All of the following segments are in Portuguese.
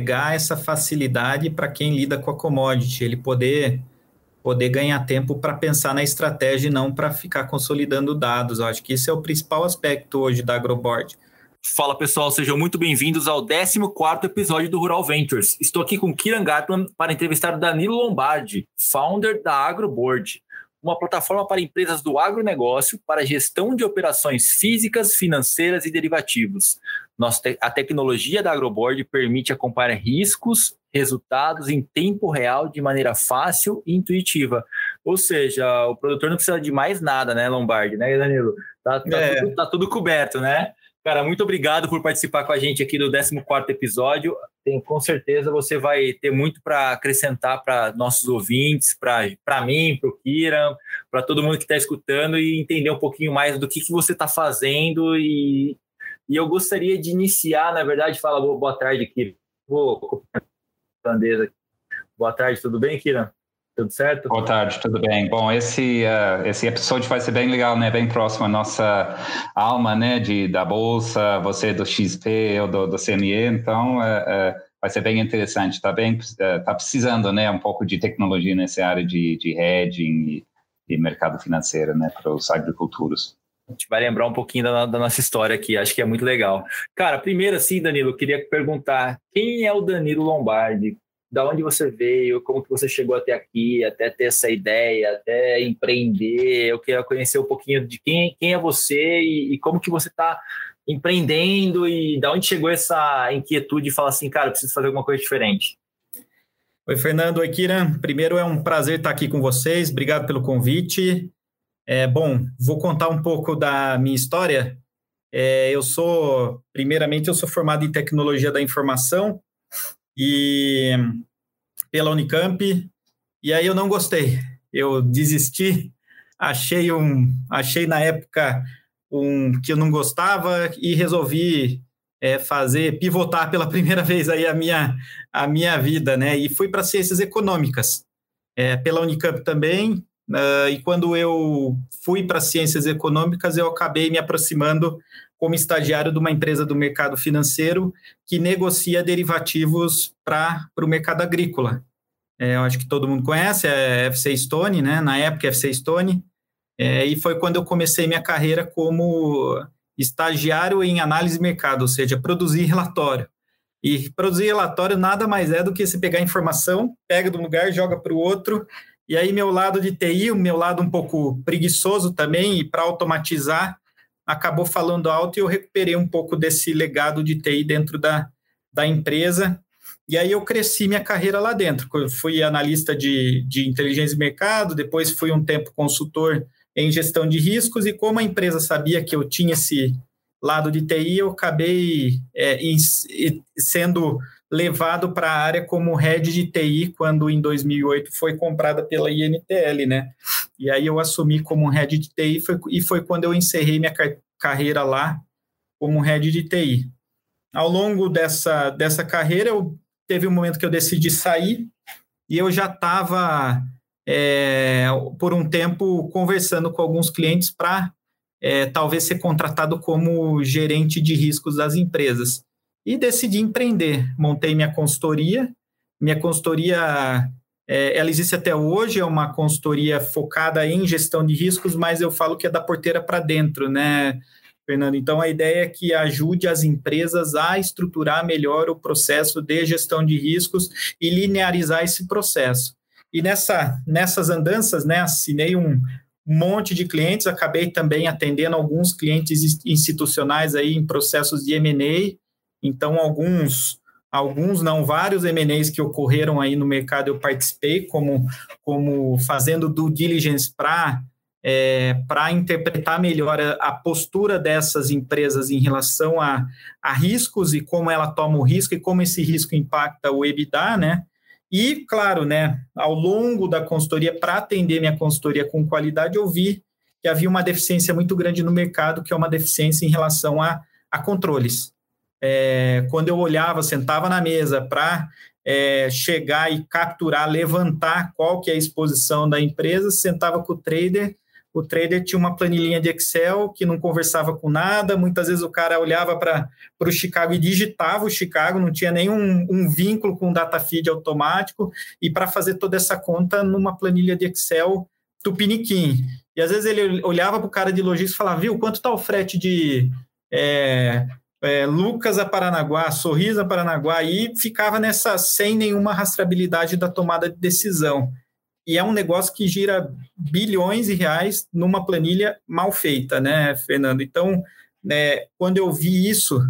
entregar essa facilidade para quem lida com a commodity, ele poder poder ganhar tempo para pensar na estratégia e não para ficar consolidando dados. Eu acho que esse é o principal aspecto hoje da Agroboard. Fala pessoal, sejam muito bem-vindos ao 14 episódio do Rural Ventures. Estou aqui com Kiran Gatman para entrevistar Danilo Lombardi, founder da Agroboard, uma plataforma para empresas do agronegócio para gestão de operações físicas, financeiras e derivativos. Nossa, a tecnologia da Agroboard permite acompanhar riscos, resultados em tempo real de maneira fácil e intuitiva. Ou seja, o produtor não precisa de mais nada, né, Lombardi, né, Danilo? Tá, tá, é. tudo, tá tudo coberto, né? Cara, muito obrigado por participar com a gente aqui do 14 episódio. Com certeza você vai ter muito para acrescentar para nossos ouvintes, para mim, para o Kiran, para todo mundo que está escutando e entender um pouquinho mais do que, que você está fazendo. E, e eu gostaria de iniciar, na verdade, fala boa, boa tarde, Kiran. Vou Boa tarde, tudo bem, Kiran? Tudo certo? Boa tarde, tudo bem. Bom, esse, uh, esse episódio vai ser bem legal, né? Bem próximo à nossa alma, né? De, da Bolsa, você do XP, ou do, do CNE, então uh, uh, vai ser bem interessante. Tá bem, tá precisando, né? Um pouco de tecnologia nessa área de, de hedging e, e mercado financeiro, né? Para os agricultores. A gente vai lembrar um pouquinho da, da, nossa história aqui, acho que é muito legal. Cara, primeiro assim, Danilo, eu queria perguntar, quem é o Danilo Lombardi? Da onde você veio, como que você chegou até aqui, até ter essa ideia, até empreender. Eu queria conhecer um pouquinho de quem, quem é você e, e como que você está empreendendo e da onde chegou essa inquietude de falar assim, cara, preciso fazer alguma coisa diferente. Oi, Fernando. Oi, Kira. Primeiro é um prazer estar aqui com vocês. Obrigado pelo convite. É, bom, vou contar um pouco da minha história. É, eu sou, primeiramente, eu sou formado em tecnologia da informação e pela Unicamp, e aí eu não gostei. Eu desisti, achei um, achei na época um que eu não gostava e resolvi é, fazer pivotar pela primeira vez aí a minha a minha vida, né? E fui para ciências econômicas é, pela Unicamp também. Uh, e quando eu fui para ciências econômicas, eu acabei me aproximando como estagiário de uma empresa do mercado financeiro que negocia derivativos para o mercado agrícola. É, eu acho que todo mundo conhece, é FC Stone, né? Na época, FC Stone. É, e foi quando eu comecei minha carreira como estagiário em análise de mercado, ou seja, produzir relatório. E produzir relatório nada mais é do que você pegar informação, pega de um lugar, joga para o outro. E aí, meu lado de TI, o meu lado um pouco preguiçoso também, e para automatizar, acabou falando alto e eu recuperei um pouco desse legado de TI dentro da, da empresa. E aí eu cresci minha carreira lá dentro. fui analista de, de inteligência de mercado, depois fui um tempo consultor em gestão de riscos, e como a empresa sabia que eu tinha esse lado de TI, eu acabei é, sendo levado para a área como head de TI quando em 2008 foi comprada pela INTL, né? E aí eu assumi como head de TI foi, e foi quando eu encerrei minha car carreira lá como head de TI. Ao longo dessa, dessa carreira, eu teve um momento que eu decidi sair e eu já estava é, por um tempo conversando com alguns clientes para é, talvez ser contratado como gerente de riscos das empresas e decidi empreender. Montei minha consultoria. Minha consultoria, é, ela existe até hoje, é uma consultoria focada em gestão de riscos, mas eu falo que é da porteira para dentro, né, Fernando? Então, a ideia é que ajude as empresas a estruturar melhor o processo de gestão de riscos e linearizar esse processo. E nessa, nessas andanças, né, assinei um, monte de clientes, acabei também atendendo alguns clientes institucionais aí em processos de M&A, então, alguns, alguns não, vários M&As que ocorreram aí no mercado eu participei como, como fazendo due diligence para é, para interpretar melhor a, a, postura dessas empresas em relação a, a riscos e como ela toma o risco e como esse risco impacta o EBITDA, né? E, claro, né, ao longo da consultoria, para atender minha consultoria com qualidade, eu vi que havia uma deficiência muito grande no mercado, que é uma deficiência em relação a, a controles é, quando eu olhava, sentava na mesa para é, chegar e capturar, levantar qual que é a exposição da empresa, sentava com o trader, o trader tinha uma planilhinha de Excel que não conversava com nada, muitas vezes o cara olhava para o Chicago e digitava o Chicago, não tinha nenhum um vínculo com o data feed automático, e para fazer toda essa conta numa planilha de Excel tupiniquim. E às vezes ele olhava para o cara de logística e falava, viu, quanto está o frete de é, é, Lucas a Paranaguá, Sorriso a Paranaguá, e ficava nessa sem nenhuma rastreabilidade da tomada de decisão e é um negócio que gira bilhões de reais numa planilha mal feita, né, Fernando? Então, né, quando eu vi isso,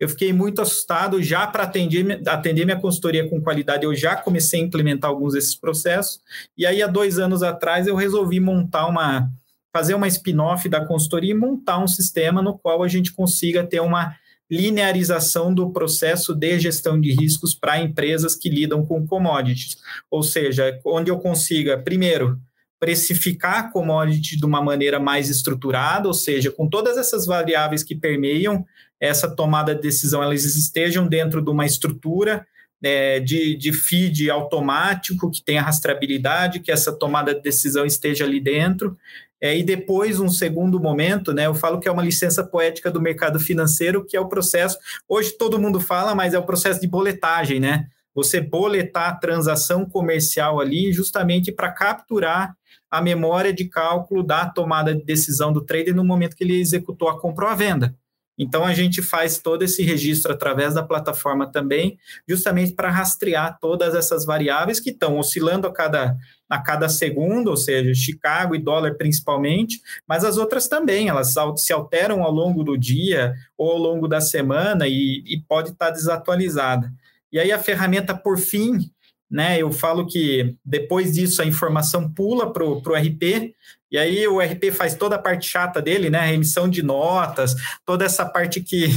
eu fiquei muito assustado. Já para atender, atender minha consultoria com qualidade, eu já comecei a implementar alguns desses processos. E aí, há dois anos atrás, eu resolvi montar uma, fazer uma spin-off da consultoria e montar um sistema no qual a gente consiga ter uma linearização do processo de gestão de riscos para empresas que lidam com commodities. Ou seja, onde eu consiga, primeiro, precificar a commodity de uma maneira mais estruturada, ou seja, com todas essas variáveis que permeiam essa tomada de decisão, elas estejam dentro de uma estrutura é, de, de feed automático, que tenha rastreabilidade, que essa tomada de decisão esteja ali dentro. É, e depois, um segundo momento, né, eu falo que é uma licença poética do mercado financeiro, que é o processo, hoje todo mundo fala, mas é o processo de boletagem, né? Você boletar a transação comercial ali justamente para capturar a memória de cálculo da tomada de decisão do trader no momento que ele executou a compra ou a venda. Então, a gente faz todo esse registro através da plataforma também, justamente para rastrear todas essas variáveis que estão oscilando a cada, a cada segundo, ou seja, Chicago e dólar principalmente, mas as outras também, elas se alteram ao longo do dia ou ao longo da semana e, e pode estar desatualizada. E aí, a ferramenta, por fim, né? Eu falo que depois disso a informação pula para o RP, e aí o RP faz toda a parte chata dele, né? Emissão de notas, toda essa parte que,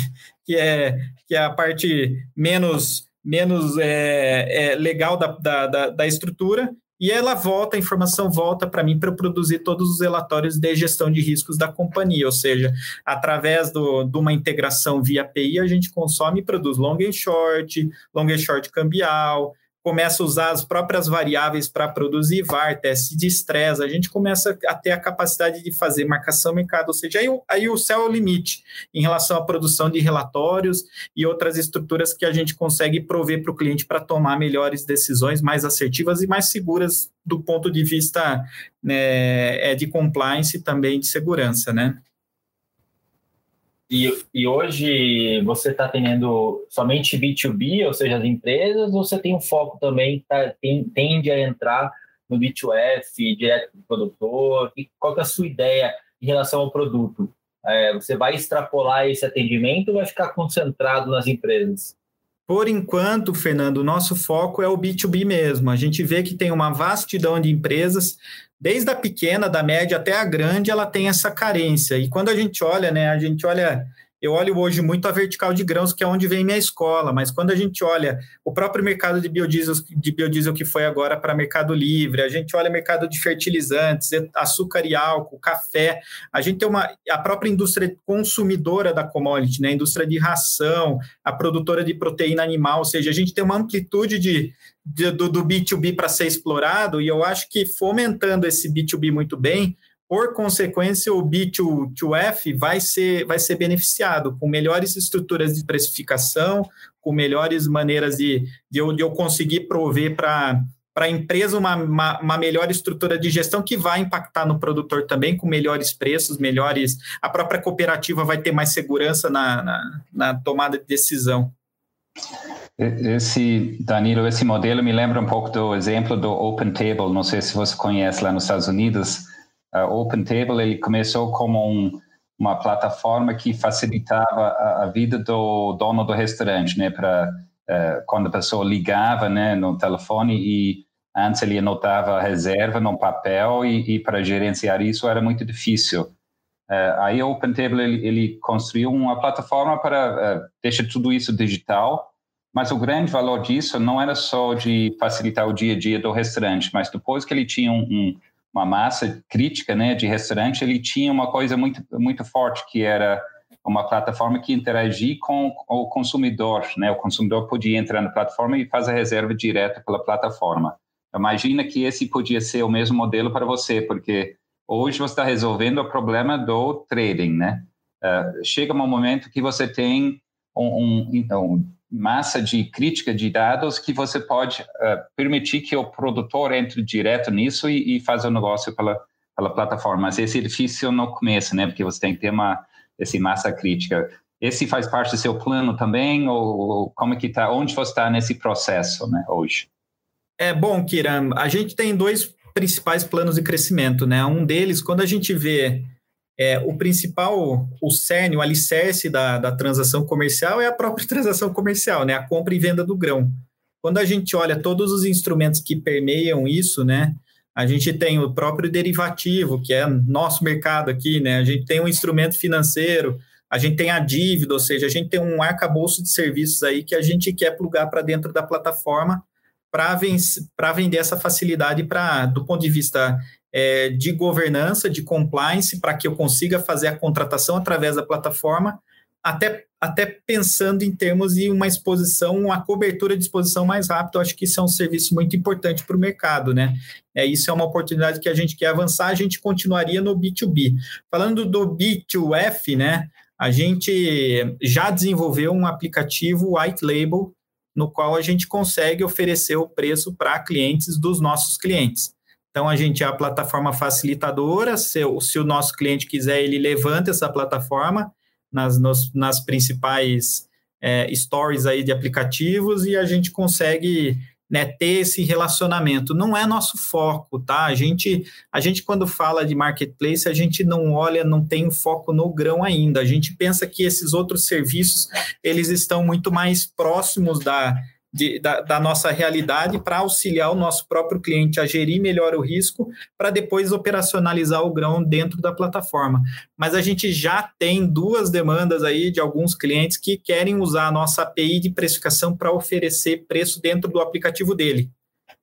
que, é, que é a parte menos, menos é, é legal da, da, da estrutura, e ela volta, a informação volta para mim para produzir todos os relatórios de gestão de riscos da companhia, ou seja, através do, de uma integração via API, a gente consome e produz long and short, long and short cambial, começa a usar as próprias variáveis para produzir VAR, teste de estresse, a gente começa a ter a capacidade de fazer marcação mercado, ou seja, aí, aí o céu é o limite em relação à produção de relatórios e outras estruturas que a gente consegue prover para o cliente para tomar melhores decisões, mais assertivas e mais seguras do ponto de vista né, é, de compliance e também de segurança, né? E, e hoje você está tendo somente B2B, ou seja, as empresas, ou você tem um foco também, tá, tem, tende a entrar no B2F, direto do produtor? E qual é a sua ideia em relação ao produto? É, você vai extrapolar esse atendimento ou vai ficar concentrado nas empresas? Por enquanto, Fernando, o nosso foco é o B2B mesmo. A gente vê que tem uma vastidão de empresas desde a pequena, da média até a grande, ela tem essa carência. E quando a gente olha, né, a gente olha eu olho hoje muito a vertical de grãos, que é onde vem minha escola, mas quando a gente olha o próprio mercado de biodiesel, de biodiesel que foi agora para Mercado Livre, a gente olha mercado de fertilizantes, açúcar e álcool, café, a gente tem uma a própria indústria consumidora da commodity, né, a indústria de ração, a produtora de proteína animal, ou seja, a gente tem uma amplitude de, de do, do B2B para ser explorado, e eu acho que fomentando esse B2B muito bem, por consequência, o B2F vai ser, vai ser beneficiado com melhores estruturas de precificação, com melhores maneiras de, de, eu, de eu conseguir prover para para a empresa uma, uma, uma, melhor estrutura de gestão que vai impactar no produtor também, com melhores preços, melhores. A própria cooperativa vai ter mais segurança na, na, na tomada de decisão. Esse, Danilo, esse modelo me lembra um pouco do exemplo do Open Table, não sei se você conhece lá nos Estados Unidos Open Table ele começou como um, uma plataforma que facilitava a, a, vida do dono do restaurante, né, para uh, é, quando a pessoa ligava, né, no telefone e antes ele anotava a reserva no papel e, e para gerenciar isso era muito difícil. Uh, aí o OpenTable ele, ele construiu uma plataforma para uh, deixar tudo isso digital, mas o grande valor disso não era só de facilitar o dia a dia do restaurante, mas depois que ele tinha um, um uma massa crítica né, de restaurante, ele tinha uma coisa muito, muito forte, que era uma plataforma que interagia com o consumidor. Né? O consumidor podia entrar na plataforma e fazer a reserva direto pela plataforma. Imagina que esse podia ser o mesmo modelo para você, porque hoje você está resolvendo o problema do trading, né? Uh, chega um momento que você tem um, um, então, massa de crítica de dados que você pode uh, permitir que o produtor entre direto nisso e, e faça o negócio pela, pela plataforma. Mas esse é difícil no começo, né? Porque você tem que ter uma esse massa crítica. Esse faz parte do seu plano também ou, como é que está? Onde você está nesse processo, né? Hoje? É bom, Kiran. A gente tem dois principais planos de crescimento, né? Um deles, quando a gente vê é, o principal, o cerne, o alicerce da, da transação comercial é a própria transação comercial, né? A compra e venda do grão. Quando a gente olha todos os instrumentos que permeiam isso, né? A gente tem o próprio derivativo, que é nosso mercado aqui, né? A gente tem um instrumento financeiro, a gente tem a dívida, ou seja, a gente tem um arcabouço de serviços aí que a gente quer plugar para dentro da plataforma para vender essa facilidade para do ponto de vista é, de governança, de compliance, para que eu consiga fazer a contratação através da plataforma, até, até pensando em termos de uma exposição, uma cobertura de exposição mais rápida. Eu acho que isso é um serviço muito importante para o mercado, né? É, isso é uma oportunidade que a gente quer avançar, a gente continuaria no B2B. Falando do B2F, né? A gente já desenvolveu um aplicativo white label no qual a gente consegue oferecer o preço para clientes dos nossos clientes. Então, a gente é a plataforma facilitadora. Se, se o nosso cliente quiser, ele levanta essa plataforma nas, nos, nas principais é, stories aí de aplicativos e a gente consegue né, ter esse relacionamento. Não é nosso foco, tá? A gente, a gente, quando fala de marketplace, a gente não olha, não tem foco no grão ainda. A gente pensa que esses outros serviços, eles estão muito mais próximos da, de, da, da, nossa realidade para auxiliar o nosso próprio cliente a gerir melhor o risco, para depois operacionalizar o grão dentro da plataforma. Mas a gente já tem duas demandas aí de alguns clientes que querem usar a nossa API de precificação para oferecer preço dentro do aplicativo dele.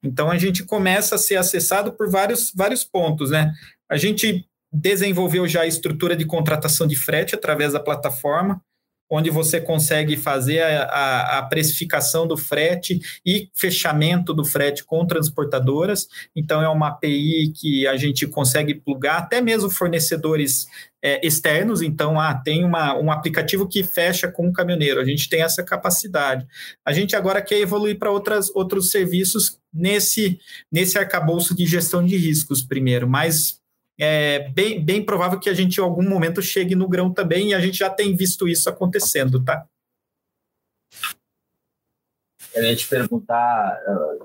Então a gente começa a ser acessado por vários, vários pontos, né? A gente desenvolveu já a estrutura de contratação de frete através da plataforma onde você consegue fazer a, a, a, precificação do frete e fechamento do frete com transportadoras. Então, é uma API que a gente consegue plugar até mesmo fornecedores é, externos. Então, ah, tem uma, um aplicativo que fecha com um caminhoneiro. A gente tem essa capacidade. A gente agora quer evoluir para outros serviços nesse, nesse arcabouço de gestão de riscos primeiro, mas é bem, bem provável que a gente em algum momento chegue no grão também, e a gente já tem visto isso acontecendo, tá? Eu ia te perguntar,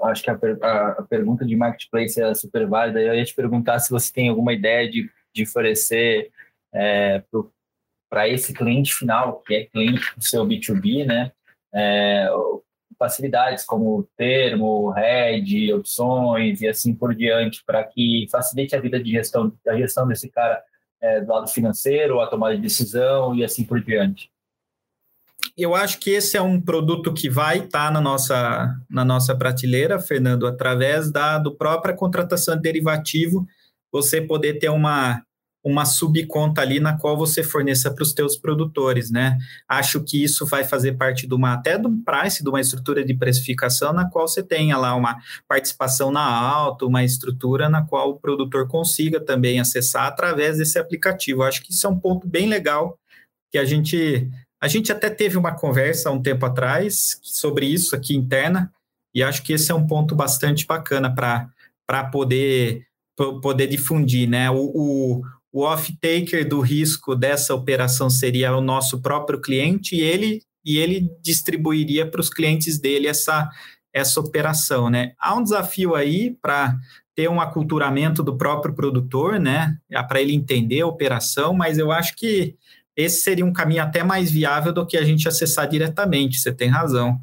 acho que a, a, a, pergunta de marketplace é super válida. Eu ia te perguntar se você tem alguma ideia de, de oferecer é, para esse cliente final, que é cliente do seu B2B, né? É, facilidades como termo, RED, opções e assim por diante, para que facilite a vida de gestão, a gestão desse cara é, do lado financeiro, a tomada de decisão e assim por diante. Eu acho que esse é um produto que vai estar tá na nossa, na nossa prateleira, Fernando, através da do própria contratação de derivativo, você poder ter uma uma subconta ali na qual você forneça para os teus produtores, né? Acho que isso vai fazer parte de uma até do price, de uma estrutura de precificação na qual você tenha lá uma participação na alta, uma estrutura na qual o produtor consiga também acessar através desse aplicativo. Acho que isso é um ponto bem legal que a gente a gente até teve uma conversa há um tempo atrás sobre isso aqui interna e acho que esse é um ponto bastante bacana para para poder poder difundir, né? O, o, o off-taker do risco dessa operação seria o nosso próprio cliente e ele, e ele distribuiria para os clientes dele essa, essa operação, né? Há um desafio aí para ter um aculturamento do próprio produtor, né? Para ele entender a operação, mas eu acho que esse seria um caminho até mais viável do que a gente acessar diretamente, você tem razão.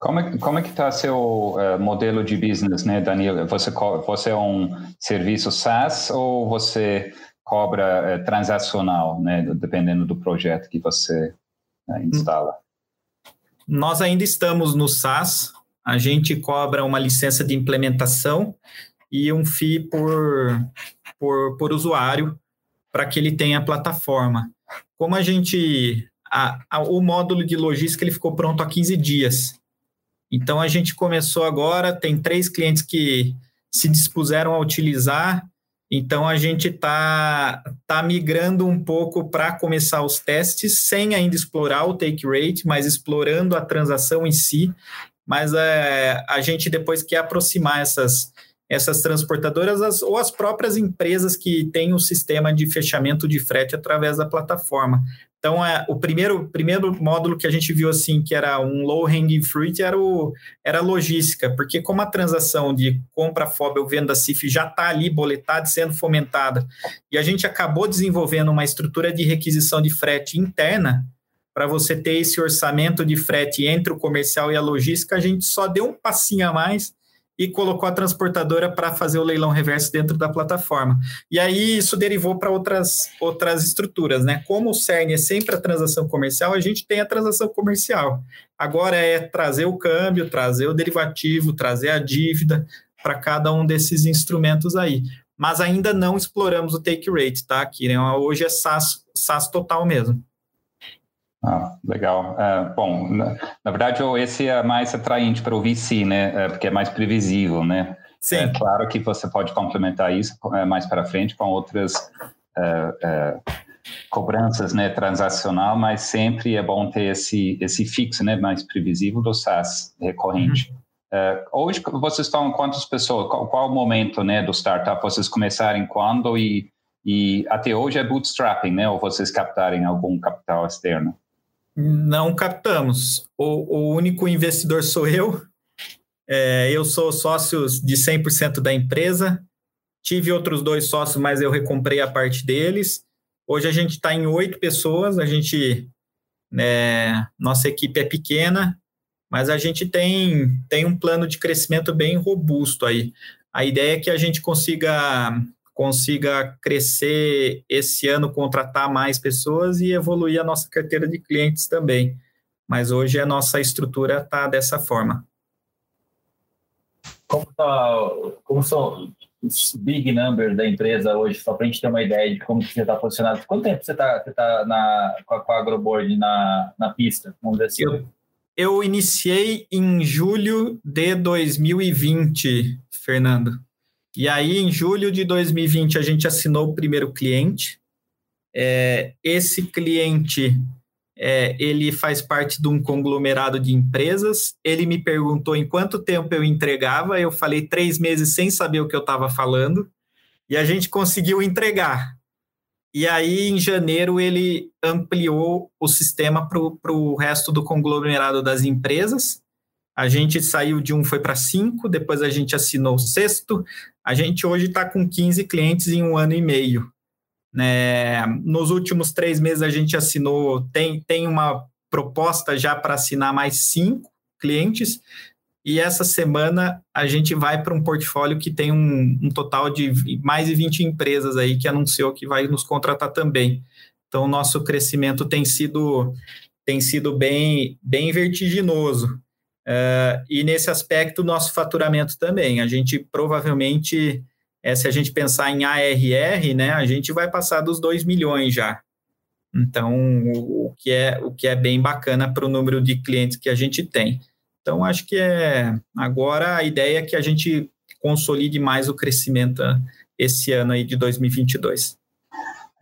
Como é, como é que está seu uh, modelo de business, né, Daniel? Você, você é um serviço SaaS ou você cobra uh, transacional, né, dependendo do projeto que você uh, instala? Nós ainda estamos no SaaS, a gente cobra uma licença de implementação e um FII por, por, por usuário para que ele tenha a plataforma. Como a gente. A, a, o módulo de logística ele ficou pronto há 15 dias. Então a gente começou agora, tem três clientes que se dispuseram a utilizar Então a gente está tá migrando um pouco para começar os testes, sem ainda explorar o take rate, mas explorando a transação em si. Mas é, a gente depois quer aproximar essas, essas transportadoras as, ou as próprias empresas que têm o um sistema de fechamento de frete através da plataforma. Então, é, o primeiro, primeiro módulo que a gente viu assim, que era um low hanging fruit, era, o, era logística, porque como a transação de compra FOB ou venda CIF já está ali boletada sendo fomentada, e a gente acabou desenvolvendo uma estrutura de requisição de frete interna, para você ter esse orçamento de frete entre o comercial e a logística, a gente só deu um passinho a mais e colocou a transportadora para fazer o leilão reverso dentro da plataforma. E aí isso derivou para outras, outras estruturas, né? Como o CERN é sempre a transação comercial, a gente tem a transação comercial. Agora é trazer o câmbio, trazer o derivativo, trazer a dívida para cada um desses instrumentos aí. Mas ainda não exploramos o take rate, tá, Kirian? Hoje é SaaS, SaaS total mesmo. Ah, legal. Uh, bom, na, na, verdade, esse é mais atraente para o VC, né? Uh, porque é mais previsível, né? Sim. É claro que você pode complementar isso uh, mais para frente com outras cobranças, né? Transacional, mas sempre é bom ter esse esse fixo, né? Mais previsível do SaaS recorrente. Uhum. hoje vocês estão quantas pessoas? Qual, qual o momento, né? Do startup? Vocês começarem quando e e até hoje é bootstrapping, né? Ou vocês captarem algum capital externo? Não captamos. O, o único investidor sou eu. É, eu sou sócio de 100% da empresa. Tive outros dois sócios, mas eu recomprei a parte deles. Hoje a gente está em oito pessoas. A gente, é, nossa equipe é pequena, mas a gente tem, tem um plano de crescimento bem robusto aí. A ideia é que a gente consiga consiga crescer esse ano, contratar mais pessoas e evoluir a nossa carteira de clientes também. Mas hoje a nossa estrutura está dessa forma. Como, tá, como são os big numbers da empresa hoje, só para a gente ter uma ideia de como você está posicionado? Quanto tempo você está você tá na, com, a, com a AgroBoard na, na pista? Vamos dizer assim. Eu, eu iniciei em julho de 2020, Fernando. E aí, em julho de 2020, a gente assinou o primeiro cliente. É, esse cliente, é, ele faz parte de um conglomerado de empresas. Ele me perguntou em quanto tempo eu entregava. Eu falei três meses sem saber o que eu estava falando. E a gente conseguiu entregar. E aí, em janeiro, ele ampliou o sistema para o resto do conglomerado das empresas. A gente saiu de um, foi para cinco, depois a gente assinou o sexto. A gente hoje está com 15 clientes em um ano e meio. Né? Nos últimos três meses a gente assinou, tem, tem uma proposta já para assinar mais cinco clientes. E essa semana a gente vai para um portfólio que tem um, um, total de mais de 20 empresas aí que anunciou que vai nos contratar também. Então, nosso crescimento tem sido, tem sido bem, bem vertiginoso. Uh, e nesse aspecto, nosso faturamento também. A gente provavelmente, é, se a gente pensar em ARR, né, a gente vai passar dos 2 milhões já. Então, o, o, que é, o que é bem bacana para o número de clientes que a gente tem. Então, acho que é agora a ideia é que a gente consolide mais o crescimento esse ano aí de 2022.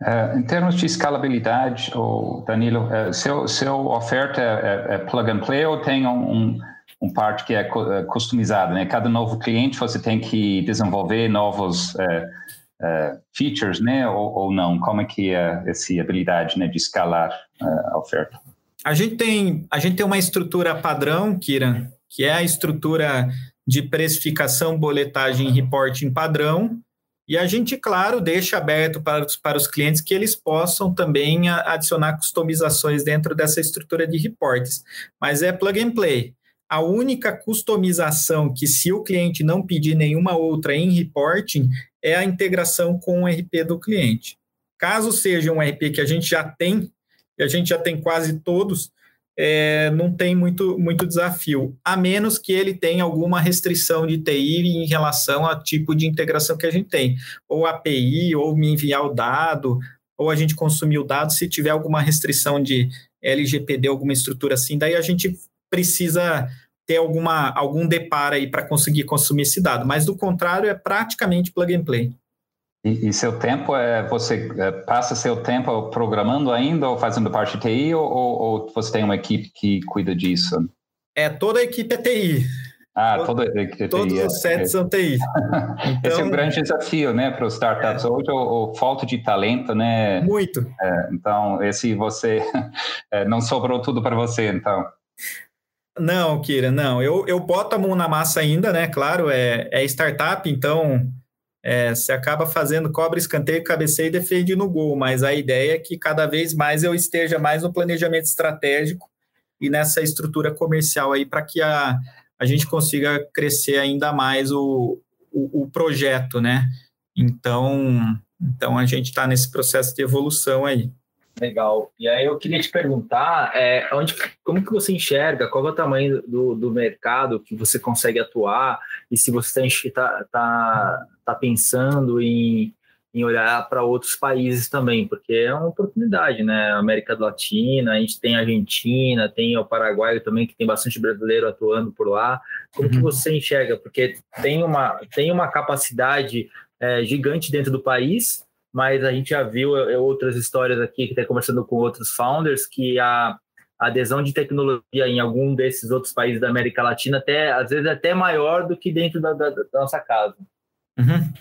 Uh, em termos de escalabilidade, oh, Danilo, uh, seu, seu oferta é, é, plug and play ou tem um, um, parte que é customizado? Né? Cada novo cliente você tem que desenvolver novos uh, features, né? Ou, ou, não? Como é que é essa habilidade né, de escalar a oferta? A gente tem a gente tem uma estrutura padrão, Kiran, que é a estrutura de precificação, boletagem e reporting padrão e a gente, claro, deixa aberto para os, para os clientes que eles possam também adicionar customizações dentro dessa estrutura de reportes. Mas é plug and play. A única customização que, se o cliente não pedir nenhuma outra em reporting, é a integração com o RP do cliente. Caso seja um RP que a gente já tem, e a gente já tem quase todos, é, não tem muito, muito desafio, a menos que ele tenha alguma restrição de TI em relação ao tipo de integração que a gente tem, ou API, ou me enviar o dado, ou a gente consumir o dado, se tiver alguma restrição de LGPD, alguma estrutura assim, daí a gente precisa ter alguma, algum deparo aí para conseguir consumir esse dado, mas do contrário é praticamente plug and play. E, e, seu tempo é você é, passa seu tempo programando ainda ou fazendo parte de TI ou, ou, você tem uma equipe que cuida disso? É toda a equipe é TI. Ah, toda a equipe é TI. Todos os sets é. são TI. Então, Esse é um então grande desafio, né, para os startups é. hoje, o, o, falta de talento, né? Muito. É, então, esse você é, não sobrou tudo para você, então. Não, Kira, não. Eu, eu boto a mão na massa ainda, né? Claro, é, é startup, então é, você acaba fazendo cobra, escanteio, cabeceio e defende no gol, mas a ideia é que cada vez mais eu esteja mais no planejamento estratégico e nessa estrutura comercial aí para que a, a gente consiga crescer ainda mais o, o, o projeto, né? Então, então a gente está nesse processo de evolução aí. Legal. E aí eu queria te perguntar, é, onde, como que você enxerga, qual é o tamanho do, do mercado que você consegue atuar e se você está tá, tá, tá pensando em, em olhar para outros países também, porque é uma oportunidade, né? América Latina, a gente tem a Argentina, tem o Paraguai também, que tem bastante brasileiro atuando por lá. Como uhum. que você enxerga? Porque tem uma, tem uma capacidade é, gigante dentro do país, mas a gente já viu é, outras histórias aqui, que está conversando com outros founders, que a, adesão de tecnologia em algum desses outros países da América Latina, até às vezes é até maior do que dentro da, da, da nossa casa. Uhum.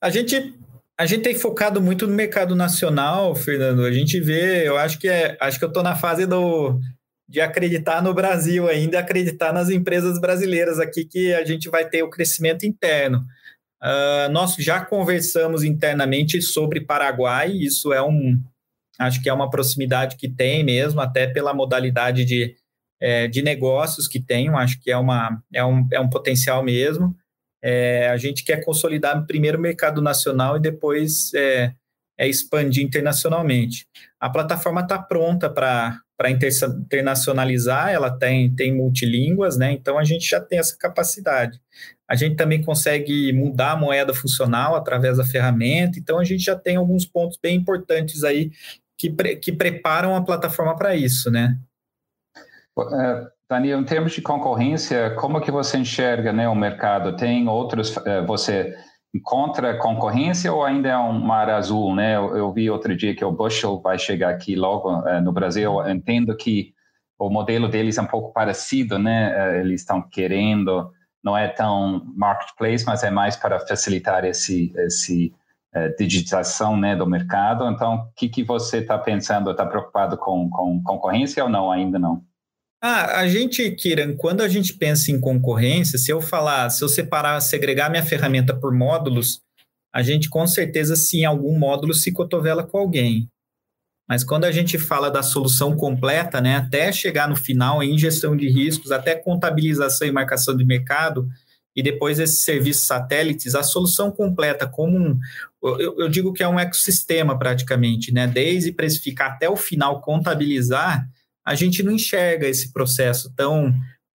A gente a gente tem focado muito no mercado nacional, Fernando. A gente vê, eu acho que é, acho que eu estou na fase do de acreditar no Brasil ainda, acreditar nas empresas brasileiras aqui que a gente vai ter o crescimento interno. Uh, nós já conversamos internamente sobre Paraguai, isso é um, acho que é uma proximidade que tem mesmo, até pela modalidade de, é, de negócios que tem, acho que é, uma, é, um, é um potencial mesmo. É, a gente quer consolidar primeiro o mercado nacional e depois é, é expandir internacionalmente. A plataforma está pronta para internacionalizar, ela tem, tem multilínguas, né? Então a gente já tem essa capacidade. A gente também consegue mudar a moeda funcional através da ferramenta, então a gente já tem alguns pontos bem importantes aí que, pre, que preparam a plataforma para isso, né? É, Daniel, em termos de concorrência, como que você enxerga né, o mercado? Tem outros, é, você encontra concorrência ou ainda é um mar azul, né? Eu, eu vi outro dia que o Bushel vai chegar aqui logo é, no Brasil. Eu entendo que o modelo deles é um pouco parecido, né? Eles estão querendo não é tão marketplace, mas é mais para facilitar esse, esse uh, digitação né, do mercado. Então, o que, que você está pensando? Está preocupado com, com concorrência ou não? Ainda não? Ah, a gente, Kiran, quando a gente pensa em concorrência, se eu falar, se eu separar, segregar minha ferramenta por módulos, a gente com certeza, se em algum módulo se cotovela com alguém. Mas quando a gente fala da solução completa, né, até chegar no final em gestão de riscos, até contabilização e marcação de mercado, e depois esses serviços satélites, a solução completa, como um, eu, eu digo que é um ecossistema praticamente, né? Desde precificar até o final contabilizar, a gente não enxerga esse processo tão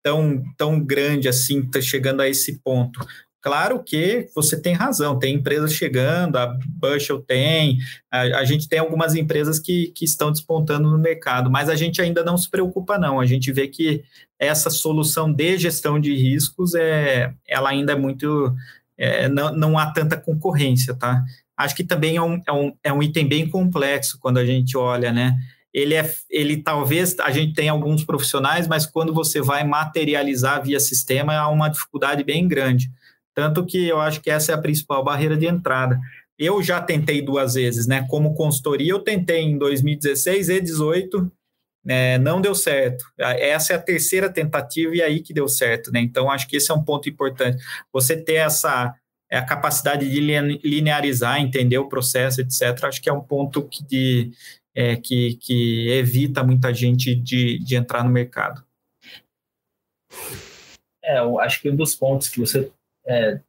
tão, tão grande assim, tá chegando a esse ponto. Claro que você tem razão, tem empresas chegando, a Bushel tem, a, a, gente tem algumas empresas que, que estão despontando no mercado, mas a gente ainda não se preocupa, não. A gente vê que essa solução de gestão de riscos, é, ela ainda é muito. É, não, não há tanta concorrência, tá? Acho que também é um, é, um, é um item bem complexo quando a gente olha, né? Ele é, ele talvez a gente tem alguns profissionais, mas quando você vai materializar via sistema, há uma dificuldade bem grande. Tanto que eu acho que essa é a principal barreira de entrada. Eu já tentei duas vezes, né? Como consultoria, eu tentei em 2016 e 2018, né? não deu certo. Essa é a terceira tentativa e aí que deu certo, né? Então, acho que esse é um ponto importante. Você ter essa a capacidade de linearizar, entender o processo, etc., acho que é um ponto que, de, é, que, que evita muita gente de, de entrar no mercado. É, eu acho que um dos pontos que você é,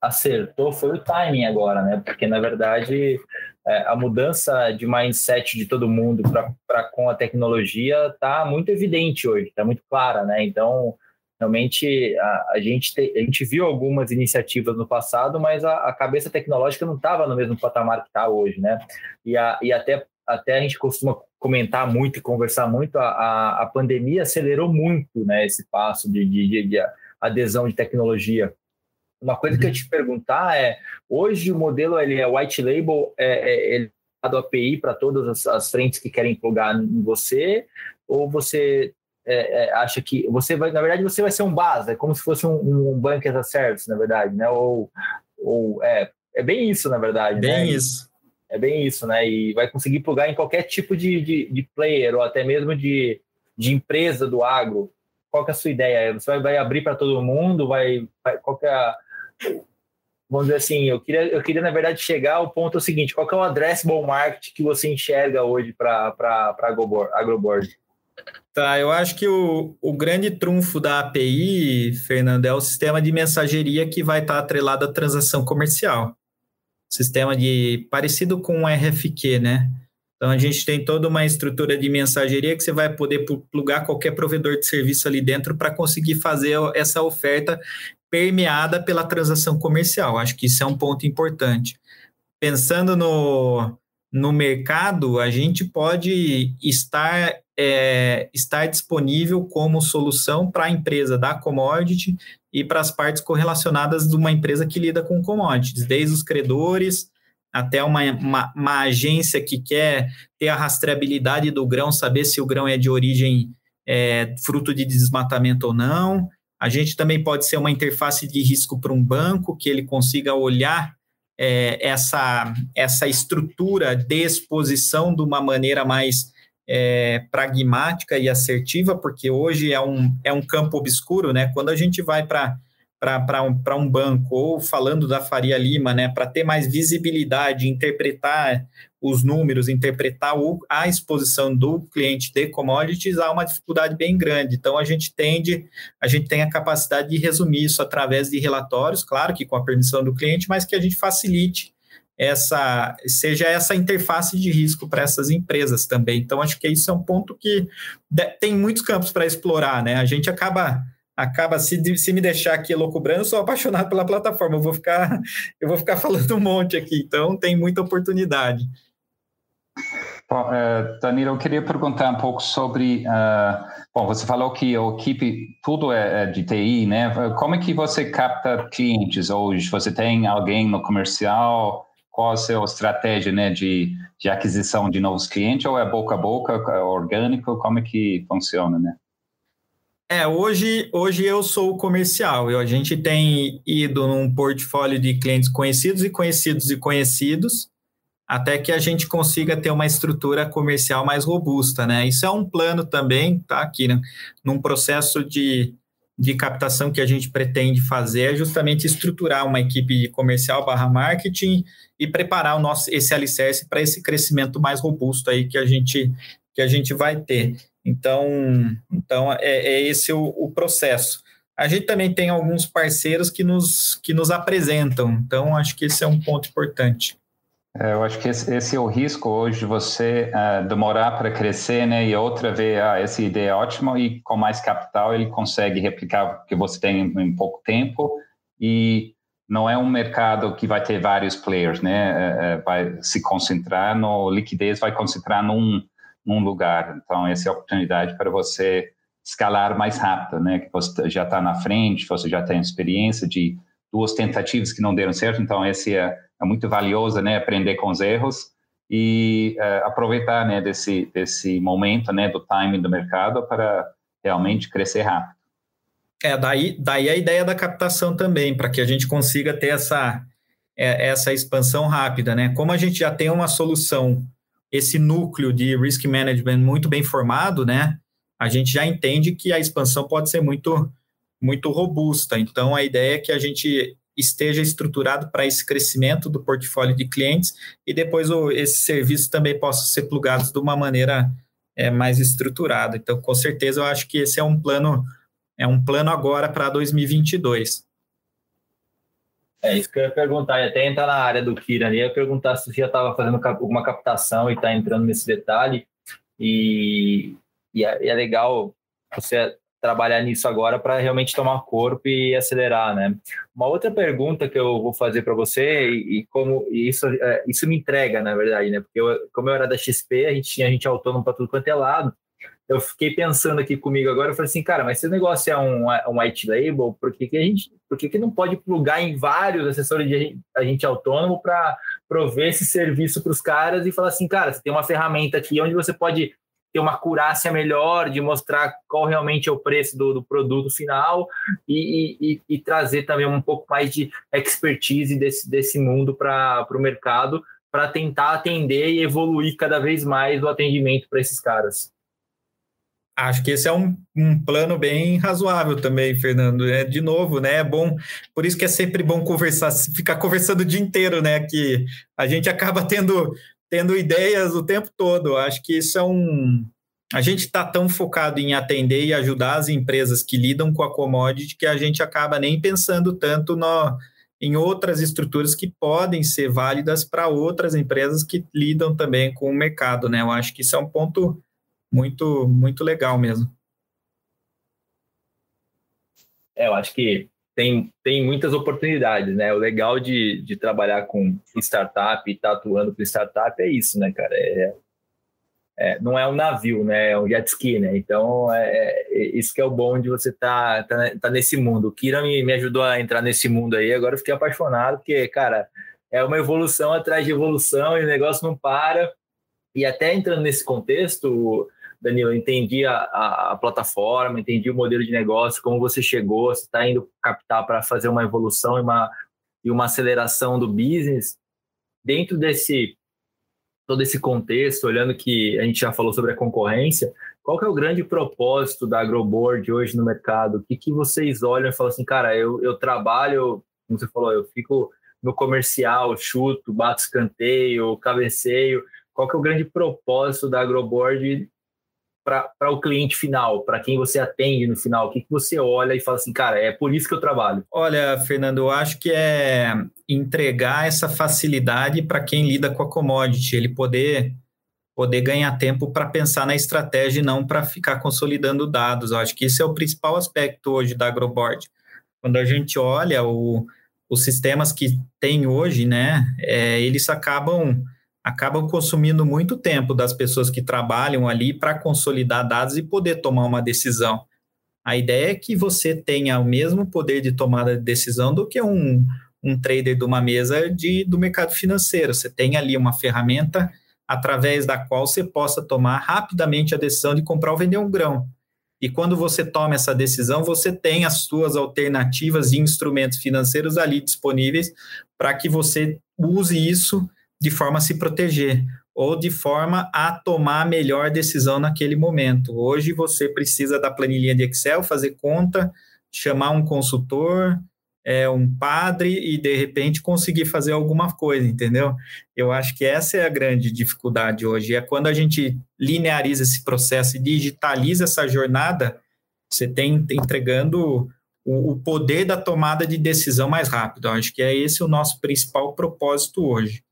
acertou foi o timing agora, né? Porque, na verdade, é, a mudança de mindset de todo mundo para com a tecnologia está muito evidente hoje, está muito clara, né? Então, realmente, a, a gente te, a gente viu algumas iniciativas no passado, mas a, a cabeça tecnológica não estava no mesmo patamar que está hoje, né? E, a, e até, até a gente costuma comentar muito e conversar muito, a, a, a pandemia acelerou muito né, esse passo de, de, de adesão de tecnologia uma coisa que eu te perguntar é, hoje o modelo ele é white label, é, é, ele é do API para todas as, as, frentes que querem plugar em você, ou você é, é, acha que você vai, na verdade, você vai ser um base, é como se fosse um, um bank as a service, na verdade, né? Ou, ou é, é bem isso, na verdade. Bem né? isso. É bem isso, né? E vai conseguir plugar em qualquer tipo de, de, de player, ou até mesmo de, de empresa do agro. Qual que é a sua ideia? Você vai, vai abrir para todo mundo? Vai, vai, qual que é a, vamos dizer assim, eu queria, eu queria, na verdade, chegar ao ponto seguinte: qual que é o addressable market que você enxerga hoje para agroboard? Tá, eu acho que o, o grande trunfo da API, Fernando, é o sistema de mensageria que vai estar atrelado à transação comercial. Sistema de parecido com o RFQ, né? Então a gente tem toda uma estrutura de mensageria que você vai poder plugar qualquer provedor de serviço ali dentro para conseguir fazer essa oferta permeada pela transação comercial. Acho que isso é um ponto importante. Pensando no, no mercado, a gente pode estar, é, estar disponível como solução para a empresa da commodity e para as partes correlacionadas de uma empresa que lida com commodities, desde os credores até uma, uma, uma agência que quer ter a rastreabilidade do grão, saber se o grão é de origem é, fruto de desmatamento ou não. A gente também pode ser uma interface de risco para um banco, que ele consiga olhar é, essa, essa estrutura de exposição de uma maneira mais é, pragmática e assertiva, porque hoje é um, é um campo obscuro, né? Quando a gente vai para para um, um banco, ou falando da Faria Lima, né, para ter mais visibilidade, interpretar os números, interpretar o, a exposição do cliente de commodities, há uma dificuldade bem grande. Então, a gente tende, a gente tem a capacidade de resumir isso através de relatórios, claro que com a permissão do cliente, mas que a gente facilite essa seja essa interface de risco para essas empresas também. Então, acho que isso é um ponto que tem muitos campos para explorar, né? A gente acaba acaba se, se me deixar aqui loucubrando, eu sou apaixonado pela plataforma, eu vou ficar eu vou ficar falando um monte aqui, então tem muita oportunidade. Bom, uh, Danilo, eu queria perguntar um pouco sobre. Uh, bom, você falou que a equipe, tudo é, é de TI, né? Como é que você capta clientes hoje? Você tem alguém no comercial? Qual a sua estratégia né, de, de aquisição de novos clientes? Ou é boca a boca, é orgânico? Como é que funciona, né? É, hoje, hoje eu sou o comercial. A gente tem ido num portfólio de clientes conhecidos e conhecidos e conhecidos, até que a gente consiga ter uma estrutura comercial mais robusta, né? Isso é um plano também, tá? Aqui, né? num processo de, de captação que a gente pretende fazer, é justamente estruturar uma equipe comercial barra marketing e preparar o nosso, esse alicerce para esse crescimento mais robusto aí que a gente, que a gente vai ter. Então, então é, é esse o, o, processo. A gente também tem alguns parceiros que nos, que nos apresentam, então acho que esse é um ponto importante. É, eu acho que esse, é o risco hoje de você uh, demorar para crescer, né? E outra ver, ah, essa ideia é ótima e com mais capital ele consegue replicar o que você tem em, pouco tempo e não é um mercado que vai ter vários players, né? É, é vai se concentrar no liquidez, vai concentrar num num lugar. Então, essa é a oportunidade para você escalar mais rápido, né? Que você já está na frente, você já tem experiência de duas tentativas que não deram certo. Então, esse é, é muito valioso, né? Aprender com os erros e uh, aproveitar, né? Desse desse momento, né? Do timing do mercado para realmente crescer rápido. É daí daí a ideia da captação também para que a gente consiga ter essa é, essa expansão rápida, né? Como a gente já tem uma solução esse núcleo de risk management muito bem formado, né, a gente já entende que a expansão pode ser muito, muito robusta. Então, a ideia é que a gente esteja estruturado para esse crescimento do portfólio de clientes e depois o, esses serviços também possam ser plugados de uma maneira é, mais estruturada. Então, com certeza, eu acho que esse é um plano, é um plano agora para 2022. É isso que eu ia perguntar, e até entrar na área do Kira ali, ia perguntar se você já estava fazendo alguma captação e está entrando nesse detalhe, e, e, é, e, é, legal você trabalhar nisso agora para realmente tomar corpo e acelerar, né? Uma outra pergunta que eu vou fazer para você, e, e, como e isso, é, isso me entrega, na verdade, né? Porque eu, como eu era da XP, a gente tinha a gente autônomo para tudo quanto é lado, eu fiquei pensando aqui comigo agora, eu falei assim, cara, mas se o negócio é um, um white label, por que, que a gente, por que, que não pode plugar em vários assessores de agente autônomo para prover esse serviço para os caras e falar assim, cara, você tem uma ferramenta aqui onde você pode ter uma curácia melhor, de mostrar qual realmente é o preço do, do produto final e, e, e, trazer também um pouco mais de expertise desse, desse mundo para o mercado, para tentar atender e evoluir cada vez mais o atendimento para esses caras. Acho que esse é um, um plano bem razoável também, Fernando. É de novo, né? É bom, por isso que é sempre bom conversar, ficar conversando o dia inteiro, né? Que a gente acaba tendo, tendo ideias o tempo todo. Acho que isso é um. A gente está tão focado em atender e ajudar as empresas que lidam com a commodity que a gente acaba nem pensando tanto no, em outras estruturas que podem ser válidas para outras empresas que lidam também com o mercado, né? Eu acho que isso é um ponto muito, muito legal mesmo. É, eu acho que tem, tem muitas oportunidades, né? O legal de, de trabalhar com startup e estar tá atuando com startup é isso, né, cara? É, é, não é um navio, né? É um jet ski, né? Então, é, é isso que é o bom de você estar tá, tá, tá, nesse mundo. O Kira me, me ajudou a entrar nesse mundo aí, agora eu fiquei apaixonado, porque, cara, é uma evolução atrás de evolução e o negócio não para. E até entrando nesse contexto, Danilo, entendi a, a, a, plataforma, entendi o modelo de negócio, como você chegou, você está indo captar para fazer uma evolução e uma, e uma aceleração do business. Dentro desse todo esse contexto, olhando que a gente já falou sobre a concorrência, qual que é o grande propósito da Agroboard hoje no mercado? O que, que vocês olham e falam assim, cara, eu, eu trabalho, como você falou, eu fico no comercial, chuto, bato escanteio, cabeceio. Qual que é o grande propósito da Agroboard para o cliente final, para quem você atende no final? O que, que você olha e fala assim, cara, é por isso que eu trabalho? Olha, Fernando, eu acho que é entregar essa facilidade para quem lida com a commodity, ele poder poder ganhar tempo para pensar na estratégia e não para ficar consolidando dados. Eu acho que esse é o principal aspecto hoje da Agroboard. Quando a gente olha o, os sistemas que tem hoje, né, é, eles acabam acabam consumindo muito tempo das pessoas que trabalham ali para consolidar dados e poder tomar uma decisão. A ideia é que você tenha o mesmo poder de tomada de decisão do que um, um trader de uma mesa de, do mercado financeiro. Você tem ali uma ferramenta através da qual você possa tomar rapidamente a decisão de comprar ou vender um grão. E quando você toma essa decisão, você tem as suas alternativas de instrumentos financeiros ali disponíveis para que você use isso de forma a se proteger ou de forma a tomar a melhor decisão naquele momento. Hoje você precisa da planilha de Excel, fazer conta, chamar um consultor, é, um padre e de repente conseguir fazer alguma coisa, entendeu? Eu acho que essa é a grande dificuldade hoje. É quando a gente lineariza esse processo e digitaliza essa jornada, você tem entregando o, o poder da tomada de decisão mais rápido. Eu acho que é esse o nosso principal propósito hoje.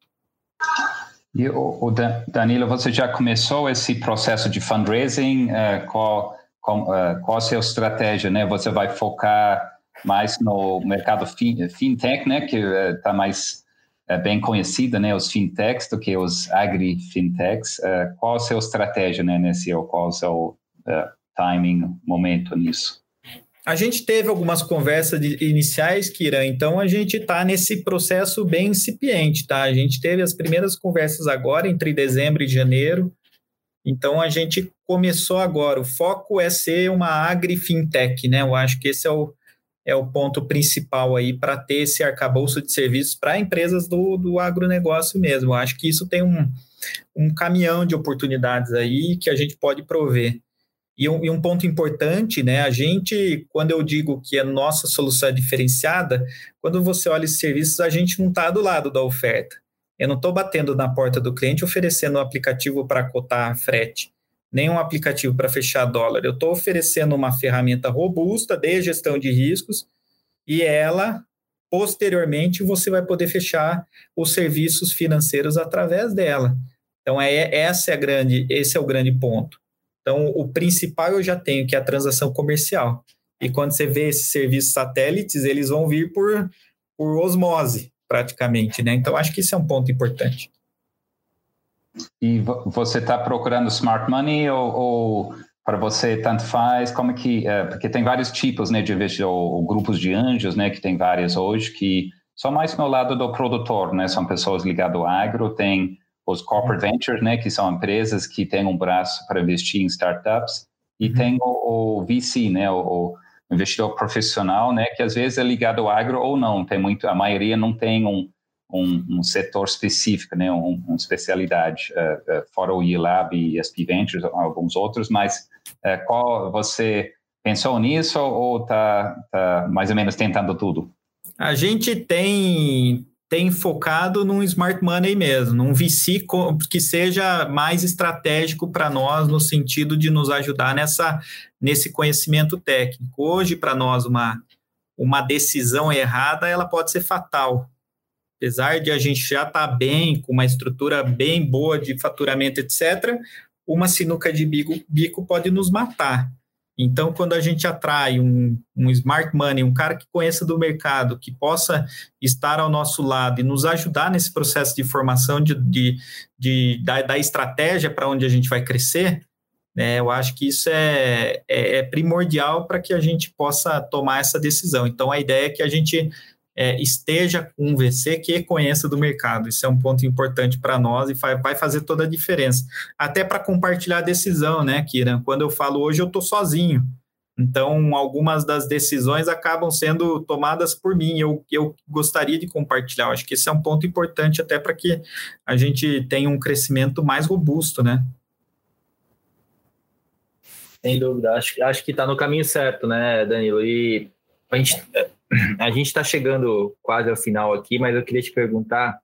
E o, o Danilo, você já começou esse processo de fundraising? Uh, qual, qual, uh, qual a sua estratégia? Né? Você vai focar mais no mercado fin, fintech, né? que está uh, mais bem conhecido, né? os fintechs, do que os agri-fintechs. qual a sua estratégia né? nesse, ou qual o seu timing, momento nisso? A gente teve algumas conversas de, iniciais, Kira, então a gente está nesse processo bem incipiente, tá? A gente teve as primeiras conversas agora, entre dezembro e janeiro, então a gente começou agora. O foco é ser uma agri-fintech, né? Eu acho que esse é o, é o ponto principal aí para ter esse arcabouço de serviços para empresas do, do agronegócio mesmo. Eu acho que isso tem um, um caminhão de oportunidades aí que a gente pode prover. E um, e um, ponto importante, né? A gente, quando eu digo que a nossa solução é diferenciada, quando você olha esses serviços, a gente não está do lado da oferta. Eu não estou batendo na porta do cliente oferecendo um aplicativo para cotar frete, nem um aplicativo para fechar dólar. Eu estou oferecendo uma ferramenta robusta de gestão de riscos e ela, posteriormente, você vai poder fechar os serviços financeiros através dela. Então, é, essa é a grande, esse é o grande ponto. Então, o principal eu já tenho, que é a transação comercial. E quando você vê esses serviços satélites, eles vão vir por, por osmose, praticamente, né? Então, acho que isso é um ponto importante. E você está procurando smart money ou, ou para você tanto faz? Como que é, porque tem vários tipos, né, de investidor, ou grupos de anjos, né, que tem vários hoje que são mais no lado do produtor, né, são pessoas ligadas ao agro, tem os corporate ventures, né, que são empresas que têm um braço para investir em startups, e uhum. tem o, o, VC, né, o, o, investidor profissional, né, que às vezes é ligado ao agro ou não. Tem muito, a maioria não tem um, um, um setor específico, né, um, uma especialidade, uh, uh, fora o eLab e SP Ventures, alguns outros, mas uh, qual você pensou nisso ou está tá mais ou menos tentando tudo? A gente tem tem focado num smart money mesmo, num VC que seja mais estratégico para nós no sentido de nos ajudar nessa nesse conhecimento técnico. Hoje para nós uma uma decisão errada, ela pode ser fatal. Apesar de a gente já estar tá bem, com uma estrutura bem boa de faturamento, etc., uma sinuca de bico, bico pode nos matar. Então, quando a gente atrai um, um, smart money, um cara que conheça do mercado, que possa estar ao nosso lado e nos ajudar nesse processo de formação de, de, de da, da, estratégia para onde a gente vai crescer, né, eu acho que isso é, é, é primordial para que a gente possa tomar essa decisão. Então, a ideia é que a gente é, esteja com um VC que conheça do mercado. Isso é um ponto importante para nós e vai fazer toda a diferença. Até para compartilhar a decisão, né, Kiran? Quando eu falo hoje, eu estou sozinho. Então, algumas das decisões acabam sendo tomadas por mim. Eu, eu gostaria de compartilhar. Eu acho que esse é um ponto importante até para que a gente tenha um crescimento mais robusto, né? Sem dúvida. Acho, acho que está no caminho certo, né, Danilo? E a gente a gente está chegando quase ao final aqui, mas eu queria te perguntar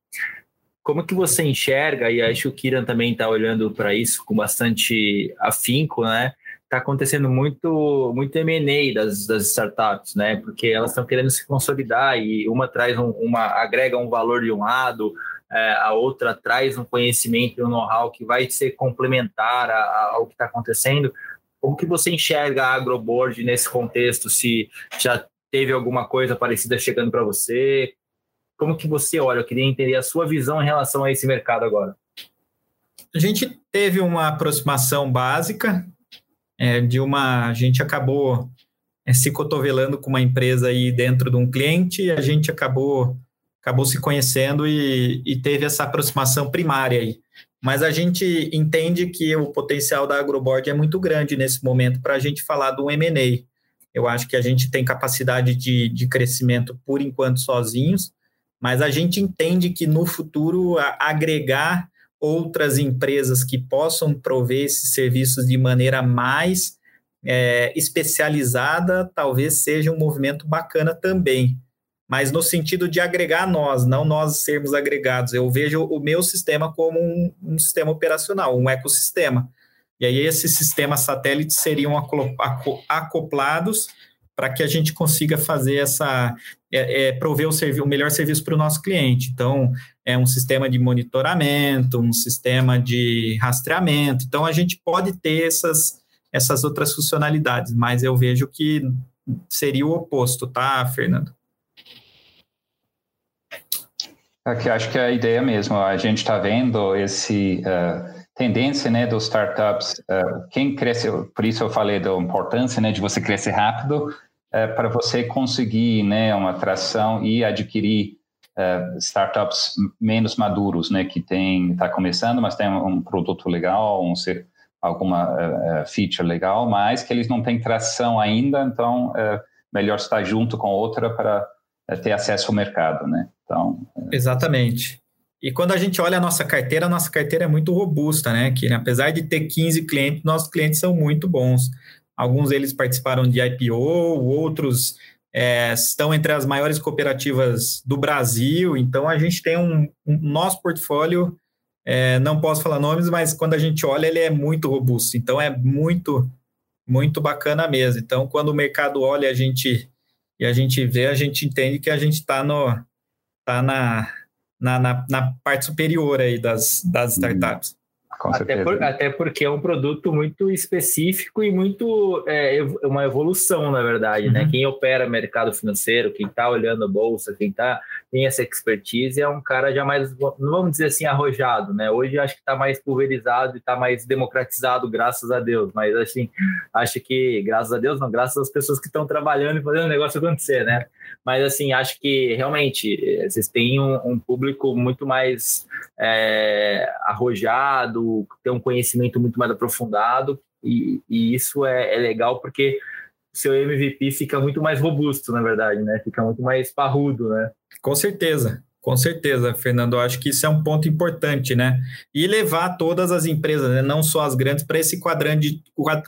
como que você enxerga, e acho que o Kiran também está olhando para isso com bastante afinco, né? Está acontecendo muito, muito M&A das, das startups, né? Porque elas estão querendo se consolidar e uma traz um, uma agrega um valor de um lado, é, a outra traz um conhecimento e um know-how que vai ser complementar a, a, ao que está acontecendo. Como que você enxerga a Agroboard nesse contexto? Se já teve alguma coisa parecida chegando para você? Como que você olha? Eu queria entender a sua visão em relação a esse mercado agora. A gente teve uma aproximação básica é, de uma. A gente acabou é, se cotovelando com uma empresa aí dentro de um cliente e a gente acabou acabou se conhecendo e, e teve essa aproximação primária aí. Mas a gente entende que o potencial da Agroboard é muito grande nesse momento para a gente falar do M&A. Eu acho que a gente tem capacidade de, de crescimento por enquanto sozinhos, mas a gente entende que no futuro agregar outras empresas que possam prover esses serviços de maneira mais é, especializada talvez seja um movimento bacana também. Mas no sentido de agregar nós, não nós sermos agregados. Eu vejo o meu sistema como um, um sistema operacional, um ecossistema. E aí esses sistemas satélites seriam acoplados para que a gente consiga fazer essa é, é, prover o, servi o melhor serviço para o nosso cliente. Então, é um sistema de monitoramento, um sistema de rastreamento. Então, a gente pode ter essas, essas outras funcionalidades, mas eu vejo que seria o oposto, tá, Fernando? Aqui acho que é a ideia mesmo. A gente está vendo esse uh tendência né, dos startups, uh, quem cresce, por isso eu falei da importância né, de você crescer rápido, uh, para você conseguir né, uma atração e adquirir uh, startups menos maduros, né, que tem está começando, mas tem um produto legal, um, alguma feature legal, mas que eles não têm tração ainda, então melhor estar junto com outra para ter acesso ao mercado, né? Então, Exatamente. E quando a gente olha a nossa carteira, a nossa carteira é muito robusta, né? Que apesar de ter 15 clientes, nossos clientes são muito bons. Alguns deles participaram de IPO, outros é, estão entre as maiores cooperativas do Brasil. Então a gente tem um, um nosso portfólio, é, não posso falar nomes, mas quando a gente olha, ele é muito robusto. Então é muito, muito bacana mesmo. Então, quando o mercado olha a gente e a gente vê, a gente entende que a gente está no tá na na, na, na, parte superior aí das, das uhum. startups. até, por, até, porque é um produto muito específico e muito é, uma evolução, na verdade, né? uhum. né? Quem opera mercado financeiro, quem está olhando a bolsa, quem tá, tem essa expertise é um cara já mais, não vamos dizer assim, arrojado, né? Hoje acho que está mais pulverizado e está mais democratizado, graças a Deus. Mas assim, acho que, graças a Deus, não, graças às pessoas que estão trabalhando e fazendo o negócio acontecer, né? Mas assim, acho que realmente eh, vocês têm um, um público muito mais é, arrojado, tem um conhecimento muito mais aprofundado, e, e isso é, é, legal porque seu MVP fica muito mais robusto, na verdade, né? Fica muito mais parrudo, né? Com certeza. Com certeza, Fernando, eu acho que isso é um ponto importante, né? E levar todas as empresas, né? não só as grandes, para esse quadrante,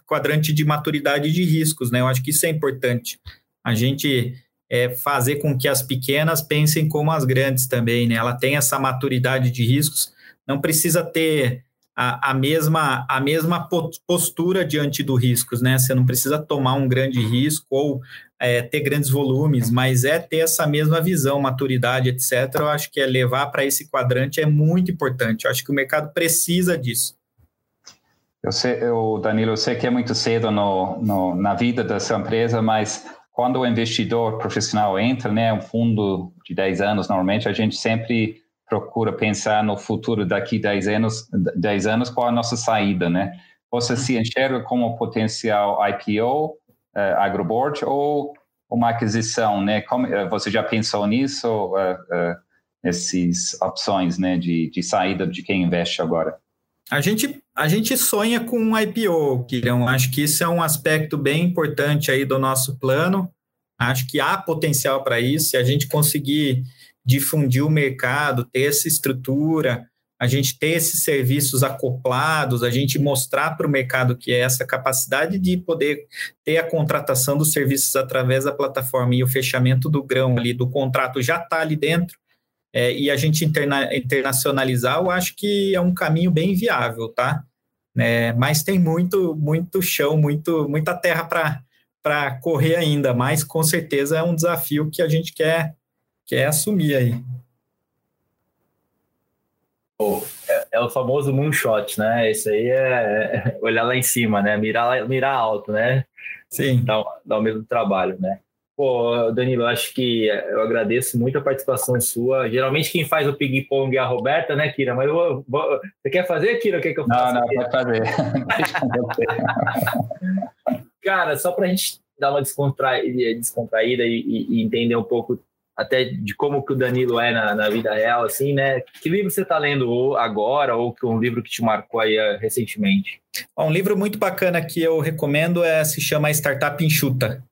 quadrante de maturidade de riscos, né? Eu acho que isso é importante. A gente é, fazer com que as pequenas pensem como as grandes também, né? Ela tem essa maturidade de riscos, não precisa ter a, a, mesma, a mesma postura diante do riscos, né? Você não precisa tomar um grande risco ou é, ter grandes volumes, mas é ter essa mesma visão, maturidade, etc. Eu acho que é levar para esse quadrante é muito importante. Eu acho que o mercado precisa disso. Eu sei, eu, Danilo, eu sei que é muito cedo no, no, na vida da sua empresa, mas quando o investidor profissional entra, né, um fundo de 10 anos, normalmente a gente sempre procura pensar no futuro daqui 10 anos, 10 anos qual a nossa saída, né? Você se enxerga como potencial IPO, uh, eh, agroboard ou uma aquisição, né? Como, uh, você já pensou nisso, uh, uh, essas opções, né, de, de saída de quem investe agora? A gente, a gente sonha com um IPO, Kirão. Acho que isso é um aspecto bem importante aí do nosso plano. Acho que há potencial para isso. Se a gente conseguir difundir o mercado, ter essa estrutura, a gente ter esses serviços acoplados, a gente mostrar para o mercado que é essa capacidade de poder ter a contratação dos serviços através da plataforma e o fechamento do grão ali, do contrato já está ali dentro, é, e a gente interna, internacionalizar, eu acho que é um caminho bem viável, tá? É, mas tem muito, muito chão, muito, muita terra para correr ainda, mas com certeza é um desafio que a gente quer, quer assumir aí. Oh, é, é, o famoso moonshot, né? Isso aí é, é olhar lá em cima, né? Mirar, mirar alto, né? Sim. Dá, dá o mesmo trabalho, né? Pô, Danilo, acho que eu agradeço muito a participação sua. Geralmente quem faz o ping-pong é a Roberta, né, Kira? Mas eu vou, vou... você quer fazer, Kira? O que, é que eu faço? Não, não, pode fazer. Cara, só para a gente dar uma descontraída, descontraída e, e, entender um pouco até de como que o Danilo é na, na vida real, assim, né? Que livro você está lendo agora ou um livro que te marcou aí eh, recentemente? Um livro muito bacana que eu recomendo é se chama Startup Enxuta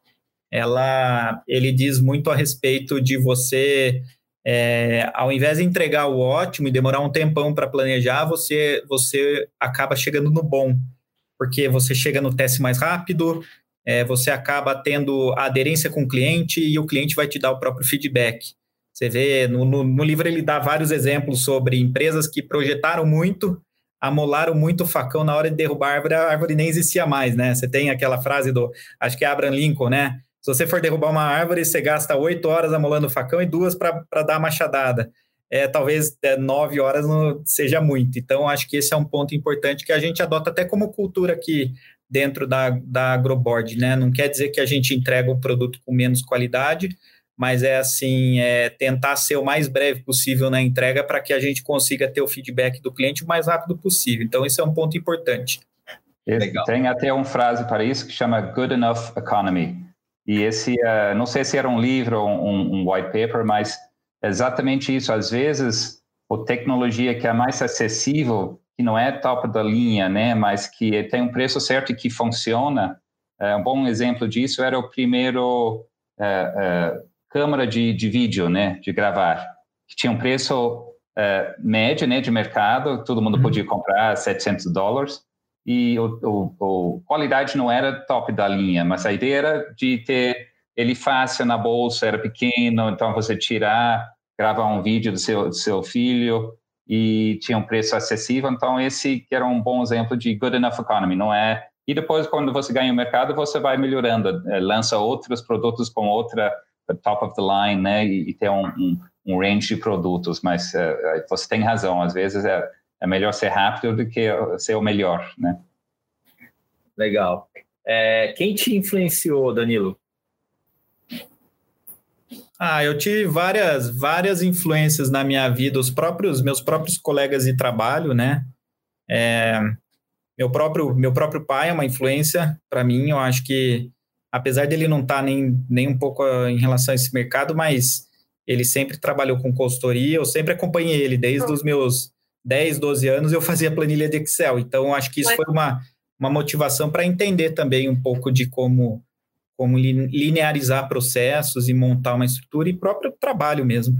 ela, ele diz muito a respeito de você, é, ao invés de entregar o ótimo e demorar um tempão para planejar, você, você acaba chegando no bom, porque você chega no teste mais rápido, é, você acaba tendo aderência com o cliente e o cliente vai te dar o próprio feedback. Você vê, no, no, no livro ele dá vários exemplos sobre empresas que projetaram muito, amolaram muito o facão na hora de derrubar a árvore, a árvore nem existia mais, né? Você tem aquela frase do, acho que é Abraham Lincoln, né? Se você for derrubar uma árvore, você gasta oito horas amolando o facão e duas para dar a machadada. É, talvez é, nove horas não seja muito. Então, acho que esse é um ponto importante que a gente adota até como cultura aqui dentro da, da Agroboard, né? Não quer dizer que a gente entrega o produto com menos qualidade, mas é assim, é tentar ser o mais breve possível na entrega para que a gente consiga ter o feedback do cliente o mais rápido possível. Então, esse é um ponto importante. Legal. Tem até uma frase para isso que chama Good Enough Economy e esse, uh, não sei se era um livro ou um, um, white paper, mas exatamente isso. Às vezes, a tecnologia que é mais acessível, que não é top da linha, né, mas que tem um preço certo e que funciona. Uh, um bom exemplo disso era o primeiro uh, câmera de, de vídeo, né, de gravar, que tinha um preço médio, né, de mercado, todo mundo uhum. podia comprar 700 dólares e o, o, qualidade não era top da linha, mas a ideia era de ter ele fácil na bolsa, era pequeno, então você tirar, gravar um vídeo do seu, do seu filho e tinha um preço acessível, então esse era um bom exemplo de good enough economy, não é? E depois, quando você ganha o mercado, você vai melhorando, eh, lança outros produtos com outra top of the line, né, e, e ter um, um, um range de produtos, mas uh, você tem razão, às vezes é é melhor ser rápido do que ser o melhor, né? Legal. É, quem te influenciou, Danilo? Ah, eu tive várias, várias influências na minha vida, os próprios, meus próprios colegas de trabalho, né? É, meu próprio, meu próprio pai é uma influência para mim. Eu acho que, apesar dele não estar tá nem, nem um pouco ah, em relação a esse mercado, mas ele sempre trabalhou com consultoria. Eu sempre acompanhei ele desde os meus 10, 12 anos. Eu fazia planilha de Excel. Então, eu acho que isso foi uma, uma motivação para entender também um pouco de como como linearizar processos e montar uma estrutura e próprio trabalho mesmo.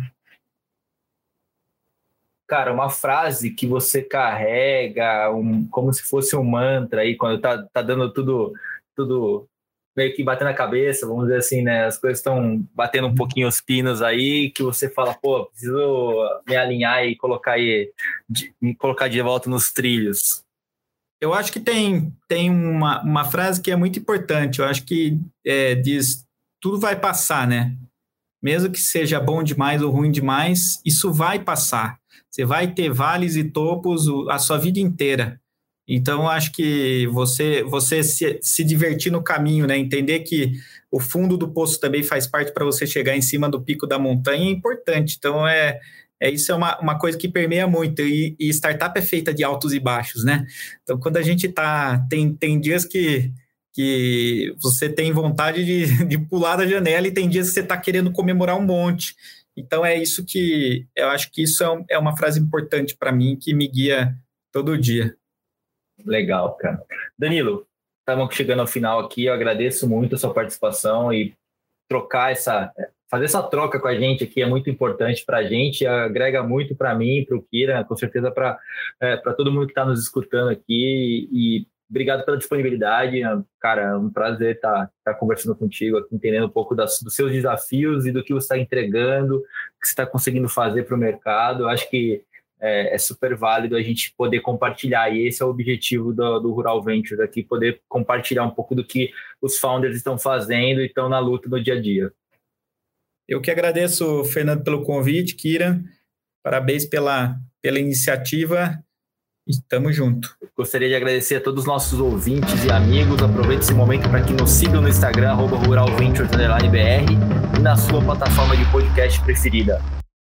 Cara, uma frase que você carrega um, como se fosse um mantra aí, quando tá, tá dando tudo, tudo meio que batendo a cabeça, vamos dizer assim, né? As coisas estão batendo um pouquinho os pinos aí, que você fala, pô, preciso me alinhar e colocar aí, de, me colocar de volta nos trilhos. Eu acho que tem, tem uma, uma frase que é muito importante. Eu acho que é, diz: tudo vai passar, né? Mesmo que seja bom demais ou ruim demais, isso vai passar. Você vai ter vales e topos a sua vida inteira. Então, acho que você, você se, se divertir no caminho, né? Entender que o fundo do poço também faz parte para você chegar em cima do pico da montanha é importante. Então, é, é, isso é uma, uma coisa que permeia muito, e, e startup é feita de altos e baixos, né? Então, quando a gente tá. Tem, tem dias que, que você tem vontade de, de pular da janela e tem dias que você está querendo comemorar um monte. Então, é isso que. Eu acho que isso é, é uma frase importante para mim, que me guia todo dia. Legal, cara. Danilo, estamos chegando ao final aqui. Eu agradeço muito a sua participação e trocar essa, fazer essa troca com a gente aqui é muito importante para a gente, agrega muito para mim, para o Kira, com certeza para é, todo mundo que está nos escutando aqui. E obrigado pela disponibilidade, cara. É um prazer estar tá, tá conversando contigo, entendendo um pouco das, dos seus desafios e do que você está entregando, o que você está conseguindo fazer para o mercado. Eu acho que é, é, super válido a gente poder compartilhar, e esse é o objetivo do, do Rural Ventures aqui, poder compartilhar um pouco do que os founders estão fazendo e estão na luta no dia a dia. Eu que agradeço, Fernando, pelo convite, Kira. Parabéns pela, pela iniciativa. Estamos junto. Gostaria de agradecer a todos os nossos ouvintes e amigos. Aproveite esse momento para que nos sigam no Instagram, ruralventures.br e na sua plataforma de podcast preferida.